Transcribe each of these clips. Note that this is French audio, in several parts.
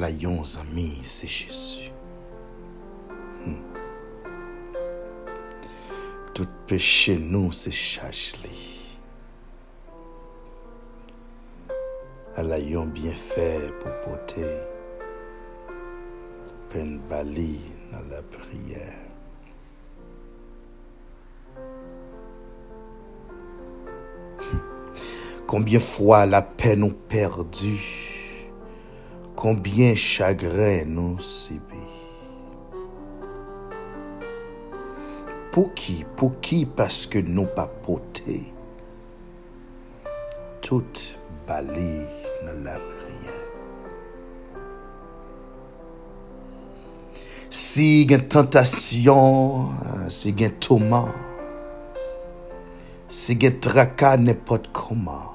la yon zami, c'est Jésus. Hmm. Tout péché nous, c'est charge li. À la yon bien fait pour porter peine bali dans la prière. Combien fois la peine nous perdu, combien chagrin nous subit. Pour qui, pour qui, parce que nous pas porté toute bali dans la prière. Si a tentation, si a tourment, si a tracas n'importe comment,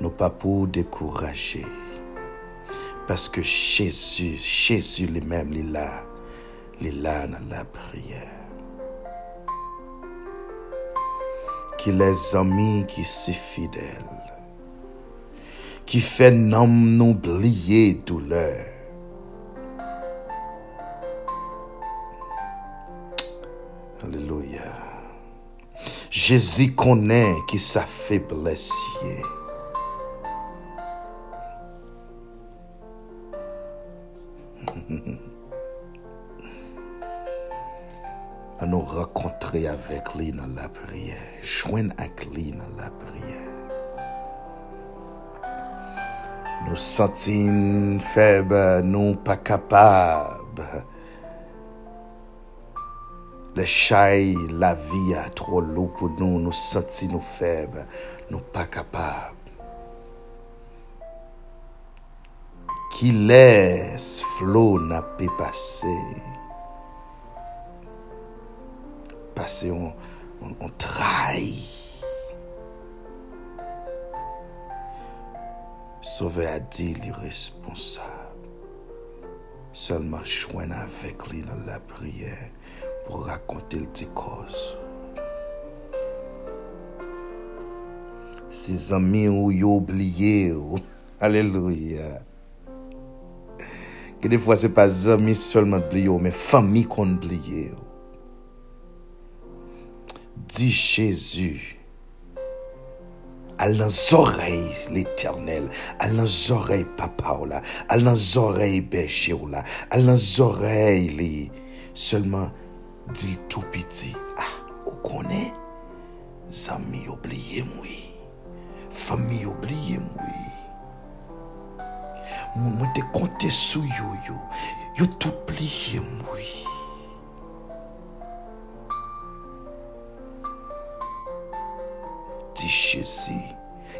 nous pas pour décourager. Parce que Jésus, Jésus lui-même, il est là, il dans la prière. Qu'il les amis qui sont fidèles, qui fait non oublier douleur. Alléluia. Jésus connaît qui sa faiblesse. An nou rakontre avèk li nan la priye. Jwen ak li nan la priye. Nou sentin feb, nou pa kapab. Le chay la vi a tro lou pou nou. Nou sentin nou feb, nou pa kapab. ki les flow na pe pase. Pase on, on, on trai. Sove a di li responsab. Seleman chwen avèk li nan la priye pou rakonte l di koz. Si zami ou yo oubliye ou. Aleluya. Que des fois, c'est pas amis seulement oublié, mais famille qu'on oublie. Dis Jésus à leurs oreilles l'éternel, à leurs oreilles papa là, à leurs oreilles berger là, à leurs oreilles les seulement dit tout petit. Ah, on connaît, amis oublié moi, famille oublié moi. moun mwen te konte sou yo yo, yo tout liye mwen. Ti chesi,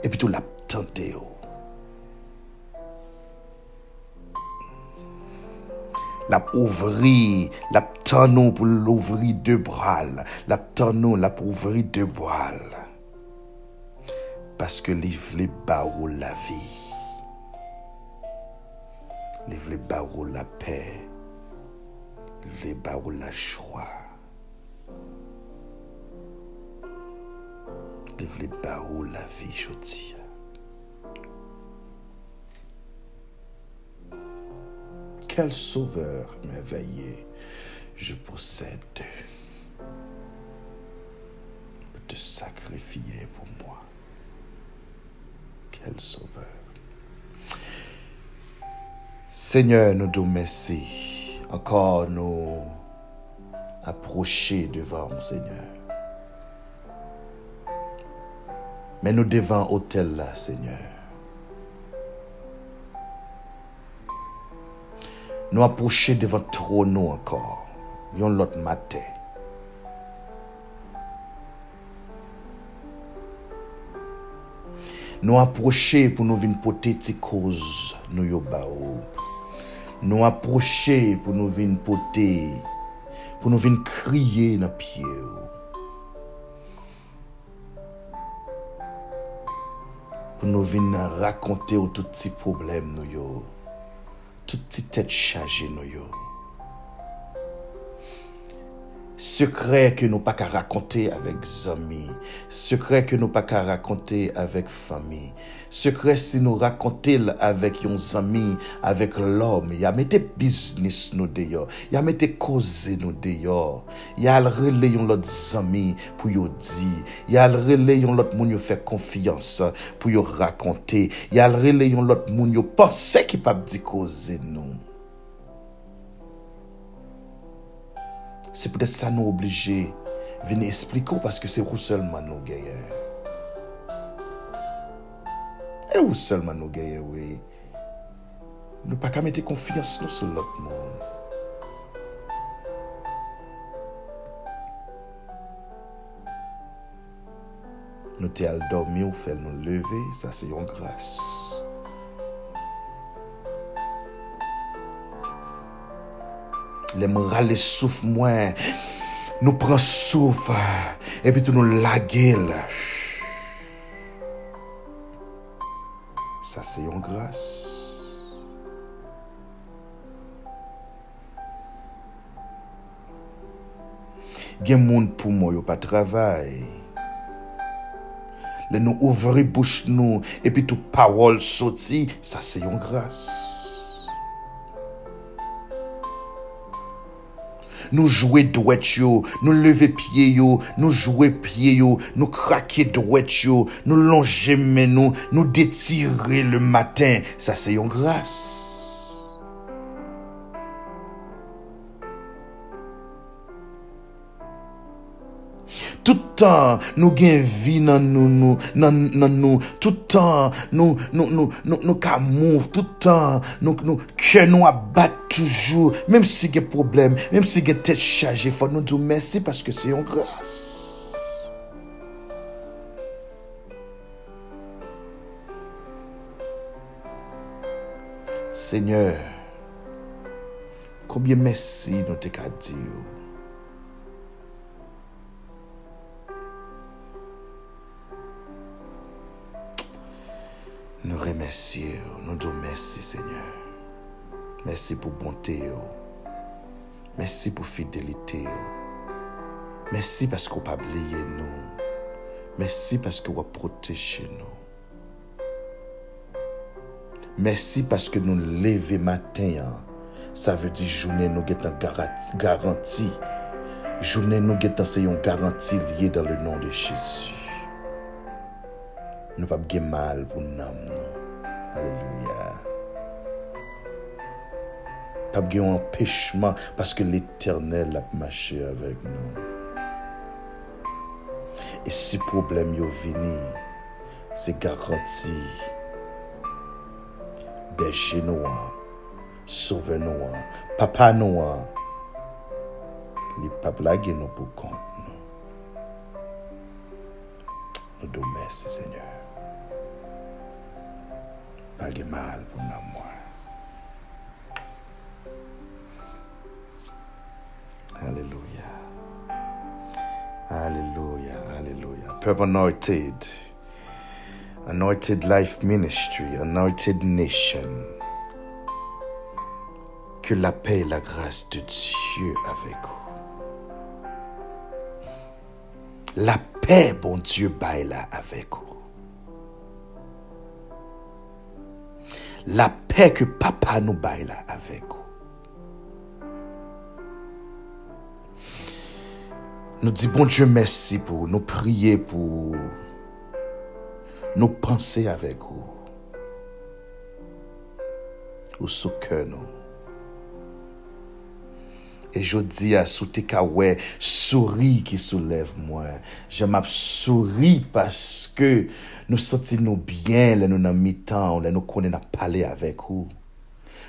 epi tou lap tante yo. Lap ouvri, lap tanon pou l'ouvri de bral, lap tanon, lap ouvri de bral. Paske li vle ba ou la vi. Les vle barou la paix. Les barou la joie. Les vle barou la vie, je dis. Quel sauveur merveilleux je possède pour te sacrifier pour moi. Quel sauveur. Seigneur, nous te merci. Encore nous approcher devant mon Seigneur. Mais nous devant hôtel là, Seigneur. Nous approcher devant trône nous encore. Yon l'autre matin. Nou aproche pou nou vin pote ti koz nou yo ba ou. Nou aproche pou nou vin pote, pou nou vin kriye nan pie ou. Pou nou vin rakonte ou tout ti problem nou yo. Tout ti tet chaje nou yo. Sekre ke nou pa ka rakonte avèk zami, sekre ke nou pa ka rakonte avèk fami, sekre si nou rakonte l avèk yon zami, avèk lòm, ya mette biznis nou deyo, ya mette koze nou deyo, ya al rele yon lot zami pou yo di, ya al rele yon lot moun yo fè konfiyans pou yo rakonte, ya al rele yon lot moun yo pense ki pap di koze nou. C'est peut-être ça nous obligé venir expliquer parce que c'est vous seulement nous gagnons. Et vous seulement nous gagnons, oui. Nous pas qu'à mettre confiance nous sur l'autre monde. Nous t'es dormir ou faire nous lever, ça c'est une grâce. Le m rale souf mwen, nou pran souf, epi tou nou lagel. Sa se yon gras. Gen moun pou moun yo pa travay. Le nou ouvri bouch nou, epi tou pawol soti, sa se yon gras. Nous jouer douette yo, nous lever pied yo, nous jouer pied yo, nous craquer douette yo, nous longer nous, nous détirer le matin. Ça c'est une grâce. Toutan nou gen vi nan nou, nou, nan, nan nou, toutan nou, nou ka mouv, toutan nou ke nou abat toujou, mèm si gen problem, mèm si gen tèt chaje, fò nou djou mèsi paske se yon grâs. Seigneur, koubyen mèsi nou te ka di yo. Nous remercions, nous disons merci Seigneur. Merci pour bonté. Merci pour fidélité. Merci parce qu'on pas oublié nous. Merci parce que vous protégé nous. Merci parce que nous lever matin. Hein. Ça veut dire journée nous une garantie. Journée nous c'est une garantie liée dans le nom de Jésus. Nous pas de mal pour nous. Alléluia. Pas de empêchement parce que l'éternel a marché avec nous. Et si problème yo venu, c'est garanti. Berger nous, sauveur nous, papa nous, les pas blaguer nous pour compte nous. Nous nous merci Seigneur. Pas de mal pour nous. Alléluia. Alléluia. Alléluia. Purple anointed. Anointed life ministry. Anointed nation. Que la paix et la grâce de Dieu avec vous. La paix, bon Dieu, baille là avec vous. La paix que papa nous baille là avec vous. Nous disons, bon Dieu, merci pour nous prier, pour nous penser avec vous. Au sous nous. E jodi a sou te ka we, souri ki soulev mwen. Je map souri paske nou senti nou byen le nou nan mi tan, le nou konen ap pale avek ou.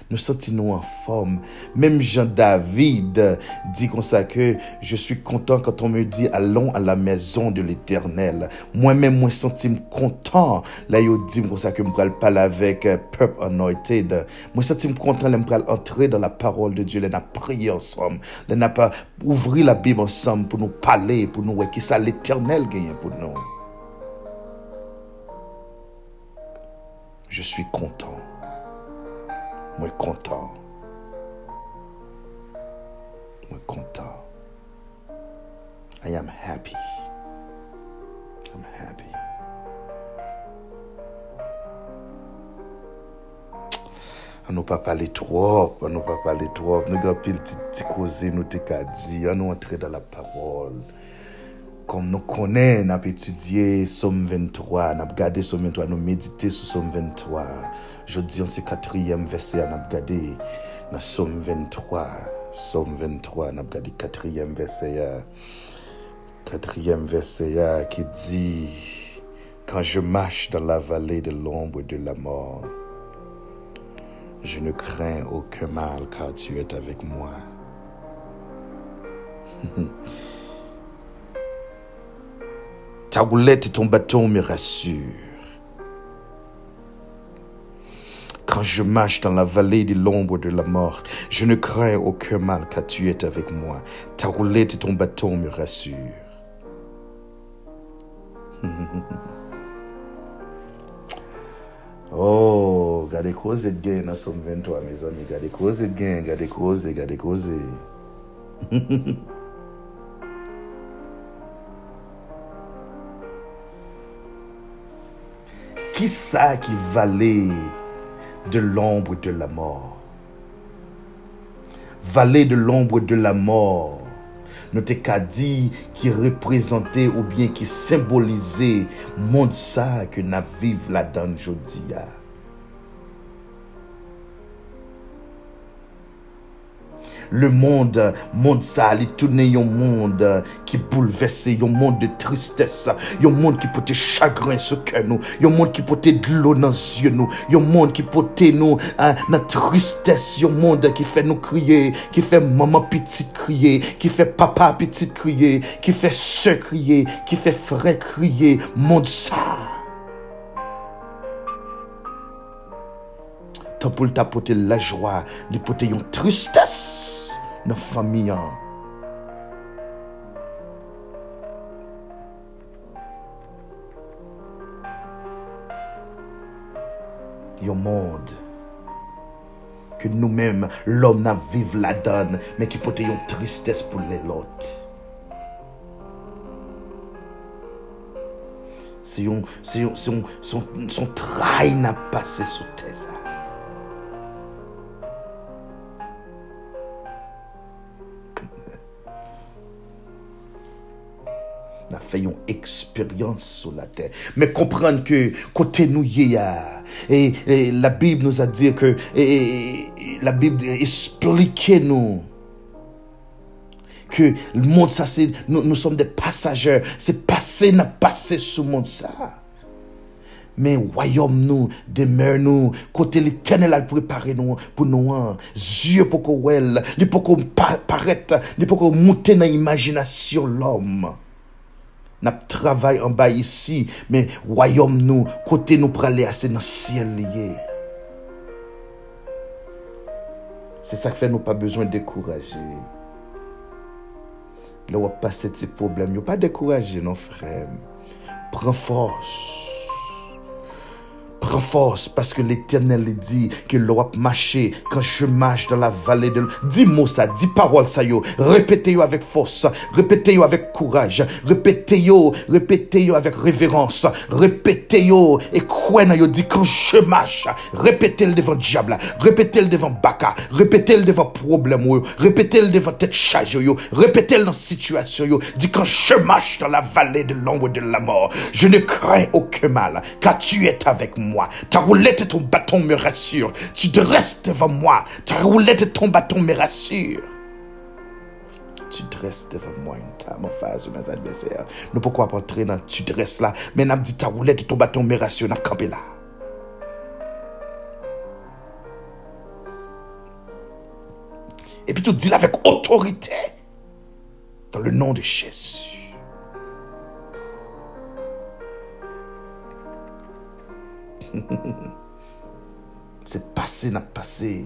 Nous sentons en forme. Même Jean-David dit comme ça que je suis content quand on me dit allons à la maison de l'éternel. Moi-même, moi, senti content. Là, il dit comme ça que je parler avec Purple Anointed. Moi, senti content, je vais entrer dans la parole de Dieu. Là, n'a prié ensemble. Là, n'a pas ouvrir la Bible ensemble pour nous parler, pour nous, voir qui ça l'éternel gagne pour nous. Je suis content. Moi content. Moi content. I am happy. I'm happy. On nous pas parler trop, on nous pas parler trop. Petit causé, nous t'ai dit, on nous entrer dans la parole. Comme nous connaissons, nous avons étudié Somme 23, nous avons regardé Somme 23, nous médité sur Somme 23. Je dis, c'est quatrième verset, nous avons regardé dans Somme 23. Somme 23, nous avons regardé quatrième verset. Quatrième verset qui dit, quand je marche dans la vallée de l'ombre de la mort, je ne crains aucun mal car tu es avec moi. Ta roulette et ton bâton me rassurent. Quand je marche dans la vallée de l'ombre de la mort, je ne crains aucun mal car tu es avec moi. Ta roulette et ton bâton me rassurent. oh, gade koze gen dans Somme 23, mes amis. Gade koze gen, gade koze, gade koze. Ki sa ki vale de l'ombre de la mort? Vale de l'ombre de la mort. Nou te ka di ki reprezentè ou bien ki simbolize moun sa ke na vive la dan jodi ya. Le monde, monde ça, il tourne un monde qui bouleverse, un monde de tristesse, un monde qui porte chagrin sur cœur nous, un monde qui porte de l'eau dans les yeux nous, un monde qui porte nous hein, dans tristesse, un monde qui fait nous crier, qui fait maman petite crier, qui fait papa petite crier, qui fait soeur crier, qui fait frère crier, monde ça. Tant pour t'apporter la joie, lui tristesse famille. Un monde que nous-mêmes, l'homme n'a vive la donne, mais qui porte une tristesse pour les autres. C'est un, c'est un, c'est un- son, son travail n'a passé sur terre. ça. Fait une expérience sur la terre. Mais comprendre que côté nous y a, et, la Bible nous a dit que, la Bible explique nous que le monde ça c'est, nous, nous sommes des passagers. C'est passé, n'a passé le monde ça. Mais royaume nous, demeure nous, côté l'éternel a préparé nous pour nous, hein. yeux pour qu'on les pour qu'on pa- paraître, pour qu'on monter dans l'imagination Nap travay an bay isi, men wayom nou, kote nou prale ase nan siel liye. Se sak fe nou pa bezwen dekouraje. Le wap pase ti problem, yo pa dekouraje non frem. Pren fos. Prends force parce que l'éternel dit que l'on marcher quand je marche dans la vallée de... Dis mot ça, dis parole ça yo. Répétez-yo avec force. Répétez-yo avec courage. Répétez-yo, répétez-yo avec révérence. Répétez-yo et quoi yo dit quand je marche. Répétez-le devant diable. Répétez-le devant baka. Répétez-le devant problème yo. Répétez-le devant tête chargée yo. Répétez-le dans situation yo. Dis quand je marche dans la vallée de l'ombre de la mort, je ne crains aucun mal, car tu es avec moi. Ta roulette et ton bâton me rassurent. Tu dresses devant moi. Ta roulette et ton bâton me rassurent. Tu dresses devant moi une table en face de mes adversaires. Nous pourquoi pas entrer dans tu dresses là, mais n'a dit ta roulette et ton bâton me rassurent, n'a campé là. Et puis tu dis avec autorité, dans le nom de Jésus. C'est passé, n'a passé.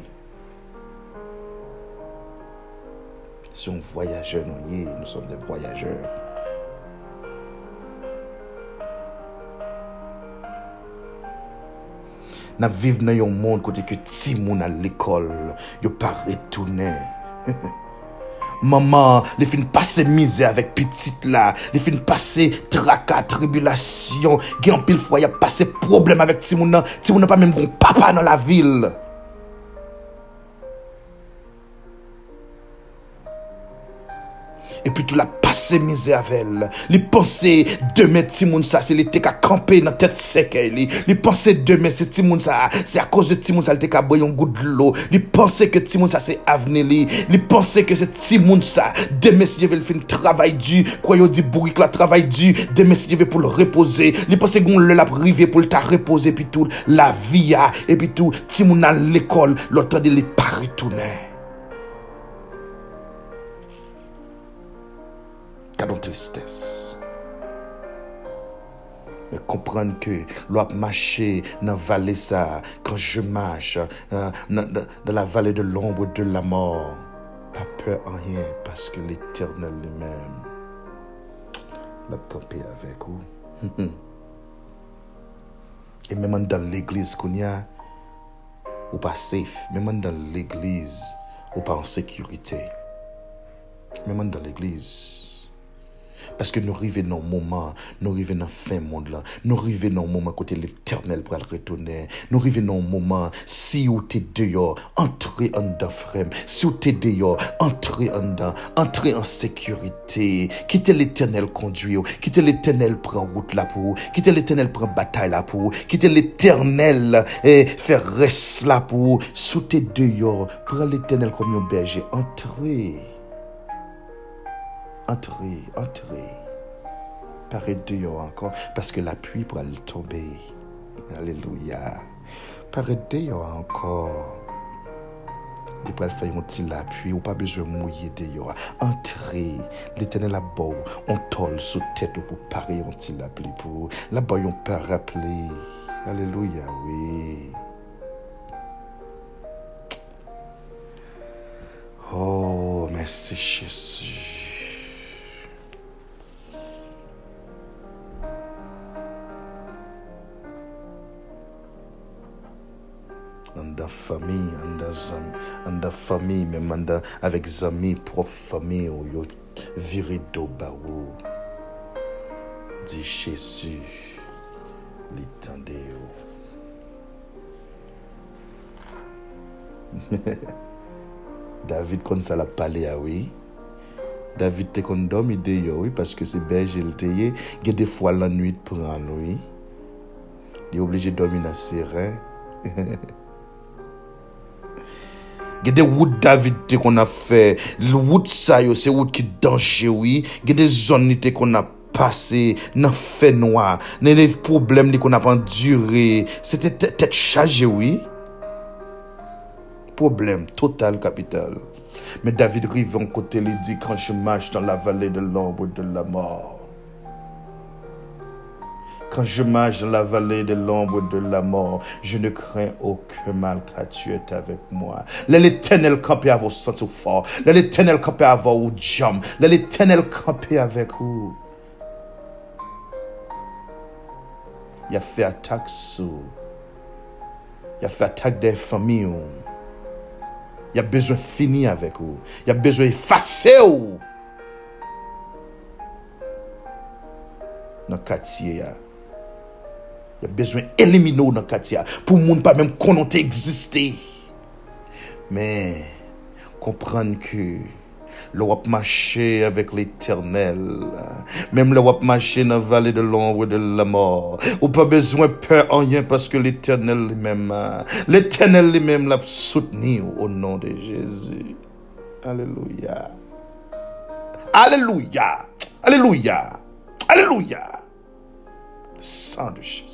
Si on voyageur, nous nous sommes des voyageurs. Nous vivons dans un monde que ti moun à l'école, yo pas retourné. maman, li fin pase mize avèk pitit la, li fin pase traka, tribulasyon, gen pil fwa, ya pase problem avèk ti moun nan, ti moun nan pa mèm kon papa nan la vil. epi tou la pase mize avel. Li panse demen timoun sa, se li te ka kampe nan tet seke li. Li panse demen se timoun sa, se a koz de timoun sa li te ka boyon gout lo. Li panse ke timoun sa se avne li. Li panse ke se timoun sa, demen se jeve l fin travay di, kwa yo di bourik la travay di, demen se jeve pou l repose. Li panse goun l lap rive pou l ta repose, epi tou la viya, epi tou timoun nan l ekol, l otan de li paritounen. Retourner. Cadon tristesse. Mais comprendre que l'on marcher dans ça, quand je marche dans, dans la vallée de l'ombre de la mort, pas peur en rien parce que l'éternel lui-même l'a campé avec vous. Et même dans l'église qu'on y a, ou pas safe, même dans l'église, ou pas en sécurité. Même dans l'église. Parce que nous arrivons dans un moment, nous arrivons dans fin monde là, nous arrivons dans un moment côté l'éternel pour retourner. Nous arrivons dans un moment, si vous êtes dehors, entrez en frère. Si vous êtes dehors, entrez en dedans, entrez en sécurité. Quittez l'éternel conduire, quittez l'éternel prend route là pour vous, quittez l'éternel prend bataille là pour vous, quittez l'éternel et faire reste là pour vous. Si êtes dehors, prenez l'éternel comme un berger, entrez. Entrez. Paraît dehors encore, parce que la pluie pourra le tomber. Alléluia. Paraît dehors encore. Il pourra faire un petit la pluie, ou pas besoin de mouiller dehors. Entrez. L'éternel a beau, on tole sous tête pour parer un petit la pluie pour. Là-bas, on peut rappeler. Alléluia, oui. Oh, merci Jésus. Famille, en la famille, même avec amis, prof famille, ou yo viré do barou. Dit Jésus, l'étendé David kon ça la parlé à oui. David te kon dormi de yo oui parce que c'est berger le teye, il des fois la nuit prendre oui. Il est obligé de dormir Gede wout David te kon ap fe, wout sayo se wout ki danjewi, gede zon ni te kon ap pase, nan fe noa, nan le problem ni kon ap endure, se te tet chajewi. Problem total kapital. Men David rive an kote li di, kan je mache dan la vale de l'ombre de la mort, Quand je marche dans la vallée de l'ombre de la mort, je ne crains aucun mal car tu es avec moi. L'éternel campé à vos sens fort. L'éternel campé à vos jambes. L'éternel campé avec vous. Il a fait attaque sur. Il a fait attaque des familles. Il a besoin de finir avec vous. Il a besoin d'effacer vous. Dans le quartier, y a besoin d'éliminer dans le quartier pour ne pas même qu'on exister. Mais comprendre que l'Europe marcher avec l'éternel, même l'Europe marcher dans la vallée de l'ombre de la mort, ou pas besoin de peur en rien parce que l'éternel lui-même, l'a soutenu au nom de Jésus. Alléluia. Alléluia. Alléluia. Alléluia. Le sang de Jésus.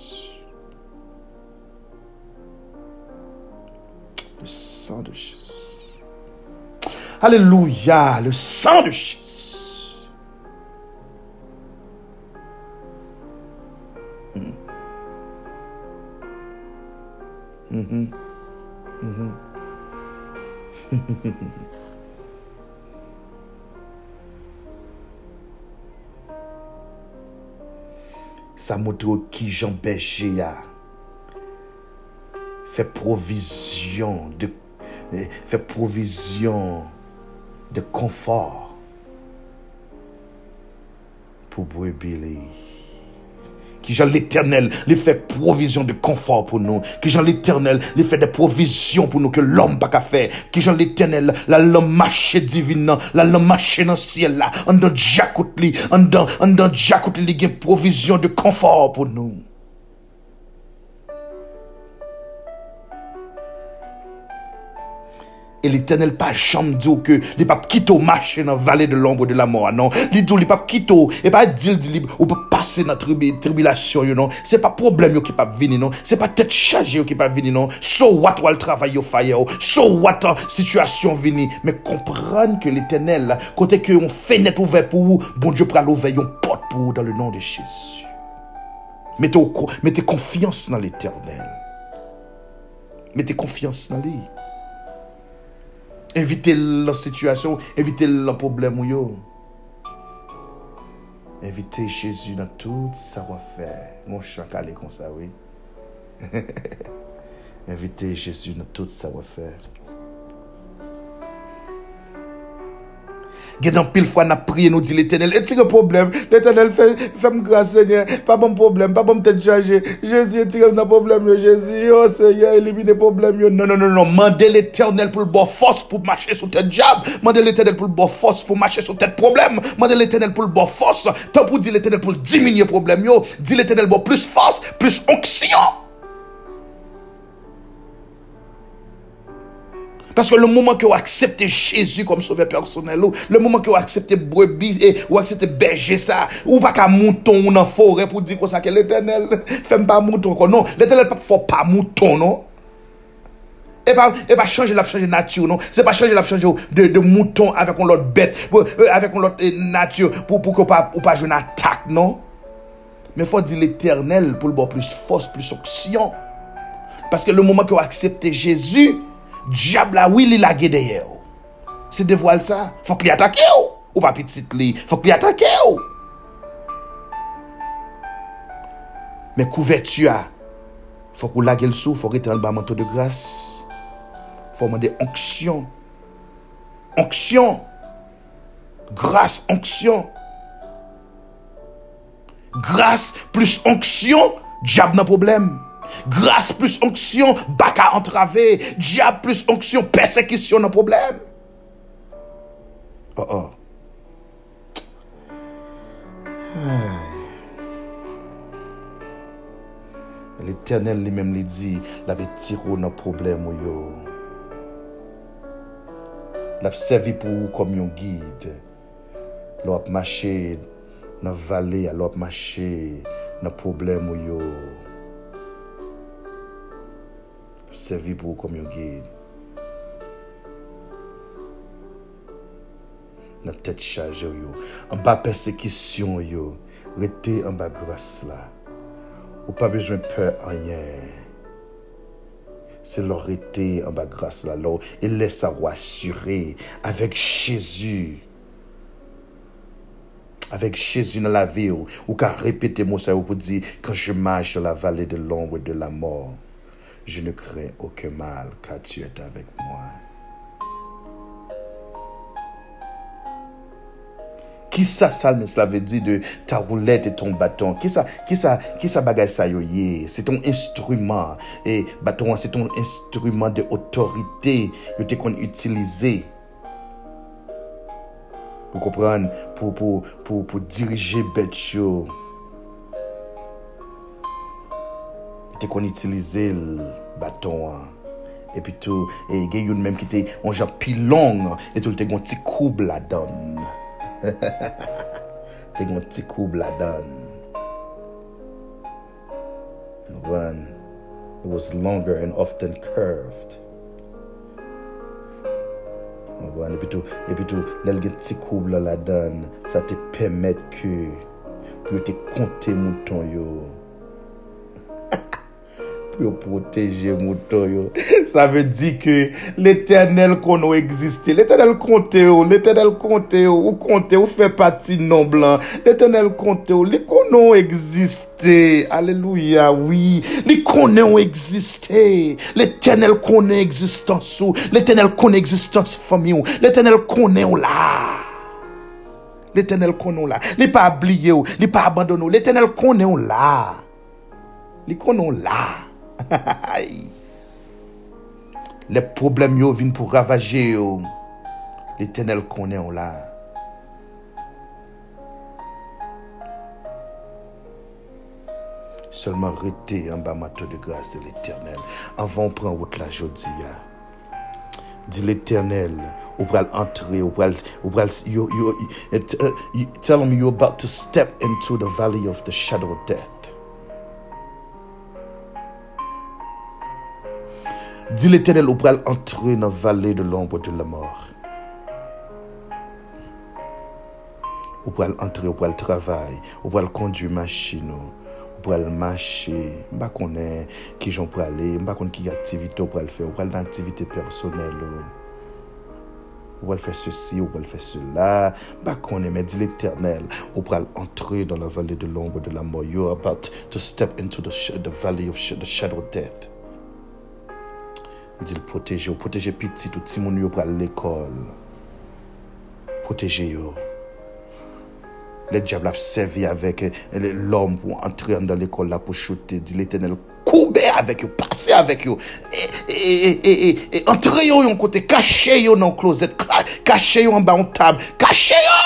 Le sang de Jésus. Alléluia, le sang de Jésus. Mm. Mm-hmm. Mm-hmm. Montre qui Jean Berger a fait provision de fait provision de confort pour brebis. Qui Jean l'éternel, les fait provision de confort pour nous. Qui Jean l'éternel, les fait des provisions pour nous que l'homme pas qu'à faire. Qui Jean l'éternel, la l'homme marche divine, la l'homme marche dans le ciel là. En dans Jacout li, en dans, en dans Jacout li, il y a provision de confort pour nous. Et l'éternel pas jamais dit que les papes quittent marcher dans la vallée de l'ombre de la mort. Non, il dit les papes quittent et pas dire dit ou passer dans la tribulation non. C'est pas problème qui pas venir non. C'est pas tête chargée qui pas venir non. So what le travail yo fire. So what situation venir mais comprendre que l'éternel côté que on fenêtre ouvert pour vous, bon Dieu pour ouvrir une porte pour vous dans le nom de Jésus. Mettez, mettez confiance dans l'éternel. Mettez confiance dans lui. Evite lò situasyon, evite lò problem ou yo. Evite Jésus nan tout sa wafè. Mon chakal e konsa, oui. Evite Jésus nan tout sa wafè. Gen pile fois n'a prié nous dit l'éternel, un problème, l'éternel fait, fait grâce Seigneur, pas bon problème, pas bon tête chargée. Jésus, tire un problème, Jésus, oh Seigneur, élimine problème, non, non, non, non, mandez l'éternel pour le bon force pour marcher sur tête diable, mandez l'éternel pour le bon force pour marcher sur tête problème, mandez l'éternel pour le bon force, tant pour dire l'éternel pour diminuer problème, yo, dit l'éternel bon plus force, plus onction. Parce que le moment que vous acceptez Jésus comme sauveur personnel, le moment que vous acceptez brebis et vous acceptez berger ça, ou pas qu'un mouton ou une forêt pour dire ça que l'éternel fait pas mouton. Non, l'éternel ne fait pas mouton, non. Et pas, et pas changer la nature, non. C'est pas changer la changer de, de mouton avec une autre bête, euh, avec une autre euh, nature pour, pour que pas, ou pas une attaque, non. Mais faut dire l'éternel pour le bon plus force, plus action. Parce que le moment que vous acceptez Jésus, Diab la wili lage deye ou. Se devwal sa, fok li atake ou. Ou pa pitit li, fok li atake ou. Men kouvertu a, fok ou lage l sou, fok ete an ba manto de gras. Fok mande onksyon. Onksyon. Gras, onksyon. Gras plus onksyon, diab nan probleme. Grâce plus onction, bac à entraver. Diable plus onction, persécution, nos problèmes. Oh oh. Hey. L'Eternel li mèm li di, la ve tiro nan problem ou oh, yo. La ap servi pou ou kom yon guide. Lo ap mache nan vale, lo ap mache nan problem ou oh, yo. Servi pour comme un guide. Notre tête chargée, en bas persécution, yo, restez en bas grâce là. Ou pas besoin de peur rien. C'est leur rester en bas grâce là, là. Et laisse assurer avec Jésus. Avec Jésus dans la vie, ou, ou qu'à répéter mon ça, pour dire, quand je marche dans la vallée de l'ombre de la mort, je ne crains aucun mal car tu es avec moi. Qui ça, ça, cela veut dire de ta roulette et ton bâton? Qui ça, qui ça, qui ça bagaille C'est ton instrument. Et bâton, c'est ton instrument de autorité que qu'on utilisé. Vous comprenez? Pour, pour, pour, pour diriger bête te kon itilize l baton an. Epi tou, e gen yon menm ki te onjan pilon, e tou te kon ti koub la don. te kon ti koub la don. And when it was longer and often curved, Epi e tou, epi tou, lèl gen ti koub la la dan, sa te pemet ke pou te konte mouton yo. yo proteje mouton yo. Sa ve di ke l'Eternel kon nou egziste. L'Eternel konte yo, l'Eternel konte yo, ou konte yo fe pati non blan. L'Eternel konte yo, li kon nou egziste. Aleluya, oui. Li kon nou egziste. L'Eternel kon nou egzistans ou. L'Eternel kon nou egzistans fami ou. L'Eternel kon nou la. L'Eternel konon la. Li pa abliye ou, li pa abandono ou. L'Eternel konon la. Li konon la. Les problèmes yo viennent pour ravager L'éternel connaît là. Seulement rester en bas de grâce de l'éternel. Avant on prend route la jodia. Dit l'éternel, ou pral entrer, ou pral, ou pral, you, you, you, uh, tell him you're about to step into the valley of the shadow of death. Dit l'éternel, ou pral entrer dans la vallée de l'ombre de la mort. Ou pral entrer, ou pral travailler, ou pral conduire machine, ou pral marcher, mba konen ki jon pral aller, mba konen ki activité ou pral faire, ou pral dans personnelle. Ou pral faire ceci, ou pral faire cela, mba konen, mais dit l'éternel, ou pral entrer dans la vallée de l'ombre de la mort. You're about to step into the, the valley of the shadow of death. Di l proteje ou, proteje pitit ou ti moun yo pral l ekol. Proteje yo. Le diable ap servi avèk eh, l'om pou antre an dan l'ekol la pou chote. Di l'Etenel koube avèk yo, pase avèk yo. E antre yo yon kote, kache yo nan klozet, kache yo an ba an tab, kache yo!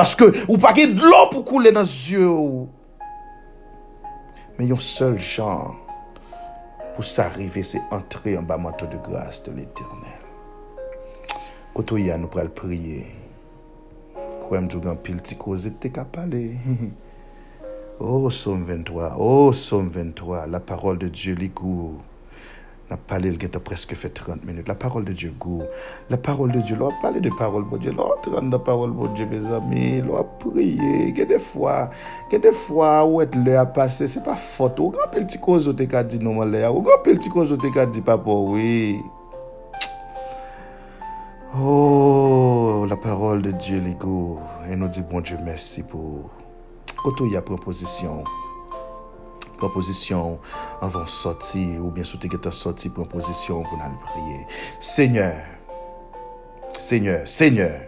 Paske ou pa ge d'lò pou koule nan zyo. Men yon sel jan pour s'arriver, c'est entrer en bas manteau de grâce de l'éternel. Quand on y a, nous le prier. Kwa mdou gan pil ti koze te ka pale. Oh, Somme 23. Oh, Somme 23. La parole de Dieu li gou. La pale il geta presque fait 30 minutes. La parole de Dieu gou. La parole de Dieu. Lò a pale de parole de Dieu. A trande de parole de Dieu, mes amis. Lò a priye. Ge de fwa. Ge de fwa ou et le a pase. Se pa fote. Ou gan pil ti koze te ka di nou le a. Ou gan pil ti koze te ka di papo. Oui. Oh, la parole de Dieu, l'ego. Et nous dit, bon Dieu, merci pour. Quand il y a proposition, proposition avant sortir, ou bien sous tes sorti, proposition pour nous prier. Seigneur, Seigneur, Seigneur,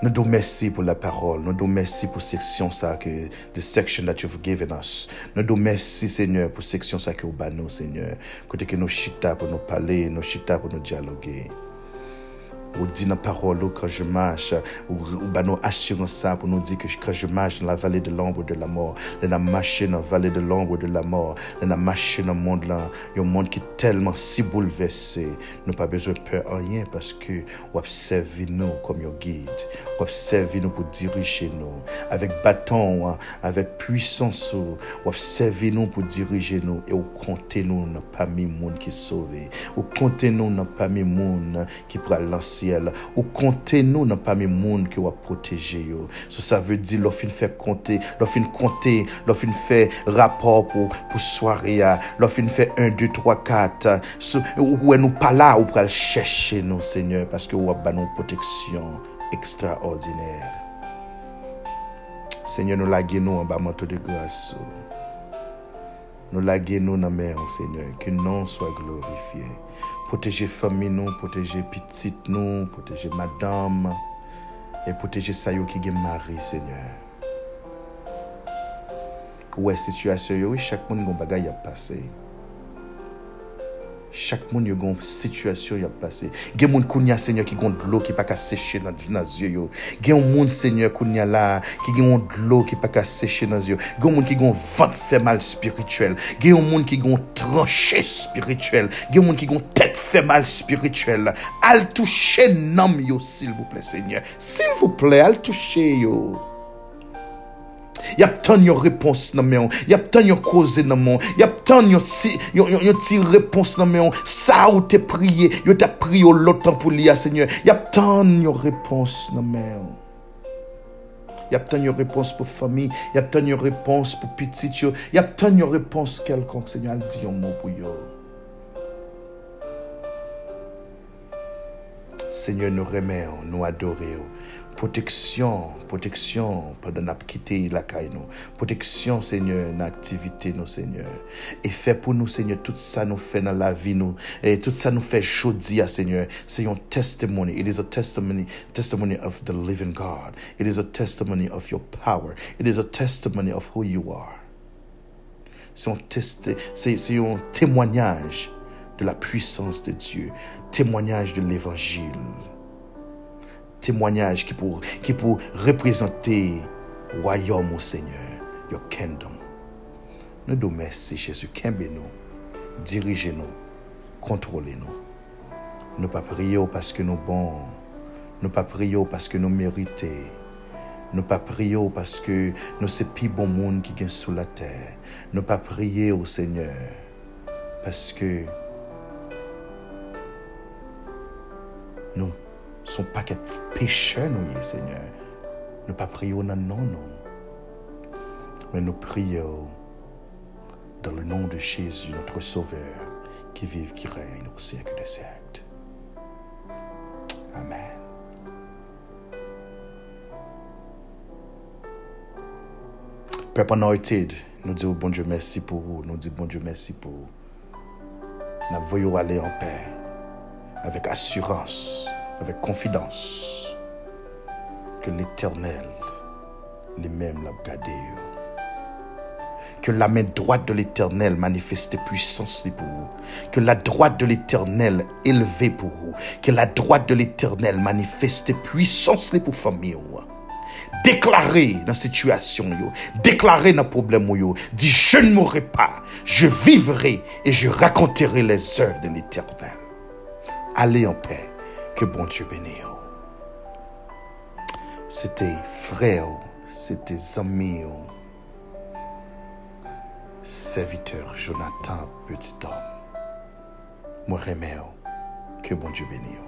nous nous merci pour la parole. Nous nous merci pour section ça que the section that you've given us. Nous nous merci Seigneur pour section ça que nous Seigneur. Côté que nous chita pour nous parler, nous chita pour nous dialoguer. Ou dit dans la parole, quand je marche, ou, ou nous assurons ça pour nous dire que quand je marche dans la vallée de l'ombre de la mort, dans la marche dans la vallée de l'ombre de la mort, dans la marche dans le monde là, y a un monde qui est tellement si bouleversé, nous pas besoin de peur rien parce que vous observez nous comme un guide, vous observez nous pour diriger nous, avec bâton, hein, avec puissance, vous observez nous pour diriger nous. Et vous comptez nous parmi monde qui sauvé, vous comptez nous parmi monde qui pourra lancer ou compter nous dans pas mes monde qui va protéger yo. So, ça veut dire l'offre fait compter, l'offre compter, l'offre fait rapport pour pour soirée, l'offre fait 1 2 3 4. So, ou nous pas là ou pour chercher nous Seigneur parce que ou a nous protection extraordinaire. Seigneur nous la nous en bas manteau de grâce. Nous la nous dans main Seigneur, que nom soit glorifié. Poteje fami nou, poteje pitit nou, poteje madame, e poteje sayo ki gen mari, Seigneur. Ouè, situasyon yo, wè chak moun goun bagay ap pase. Chaque monde a une situation qui a passé. Il y a des gens Seigneur qui ont de l'eau qui pas sécher dans les yeux. Il y a des gens Seigneur qui là qui ont de l'eau qui pas sécher dans les yeux. Il y a des gens qui ont vent fait mal spirituel. Il y a des gens qui ont tranché spirituel. Il y a des gens qui ont tête fait mal spirituel. Al toucher nom s'il vous plaît Seigneur. S'il vous plaît, al toucher yo. Y a tant de réponses dans mon, il y a tant de causes dans mon, il y a tant de si y réponse dans mon, ça où t'es prié, yo t'a prié au l'autre pour lire Seigneur. Il y a tant de réponses dans mon. y a tant de réponse pour famille, y a tant de réponse pour petit, y a tant de réponse quelconque, Seigneur, dit un mot pour yo. Seigneur, nous remercions, nous adorons. Protection, protection pendant nous quitter la caille nous. Protection, Seigneur, dans l'activité nous, Seigneur. Et fait pour nous, Seigneur, tout ça nous fait dans la vie nous. Et tout ça nous fait jeudi, Seigneur. C'est un testimony. It is a testimony, testimony of the living God. It is a testimony of your power. It is a testimony of who you are. C'est un témoignage de la puissance de Dieu. Témoignage de l'évangile témoignage qui pour, qui pour représenter royaume au Seigneur, your kingdom. Nous nous merci Jésus, nous, dirigez-nous, contrôlez-nous. Nous pas prions parce que nous bons, nous pas prions parce que nous méritons, nous pas prions parce que nous sommes plus bon monde qui est sous la terre. Nous pas prier au Seigneur parce que nous son paquet de pécheurs, nous, Seigneur. Nous pas prions dans non, non. Mais nous prions dans le nom de Jésus, notre Sauveur, qui vive, qui règne au siècle des siècles. Amen. Père anointed, nous disons bon Dieu merci pour vous. Nous disons bon Dieu merci pour vous. Nous voyons aller en paix, avec assurance avec confidence que l'Éternel lui-même l'a gardé. Que la main droite de l'Éternel manifeste puissance pour vous. Que la droite de l'Éternel élevée pour vous. Que la droite de l'Éternel manifeste puissance pour famille. Déclarez dans la situation, déclarez dans le problème, dit je ne mourrai pas, je vivrai et je raconterai les œuvres de l'Éternel. Allez en paix. Que bon Dieu bénisse. C'était frère, c'était ami, serviteur Jonathan, petit homme. Moi, remets, que bon Dieu bénisse.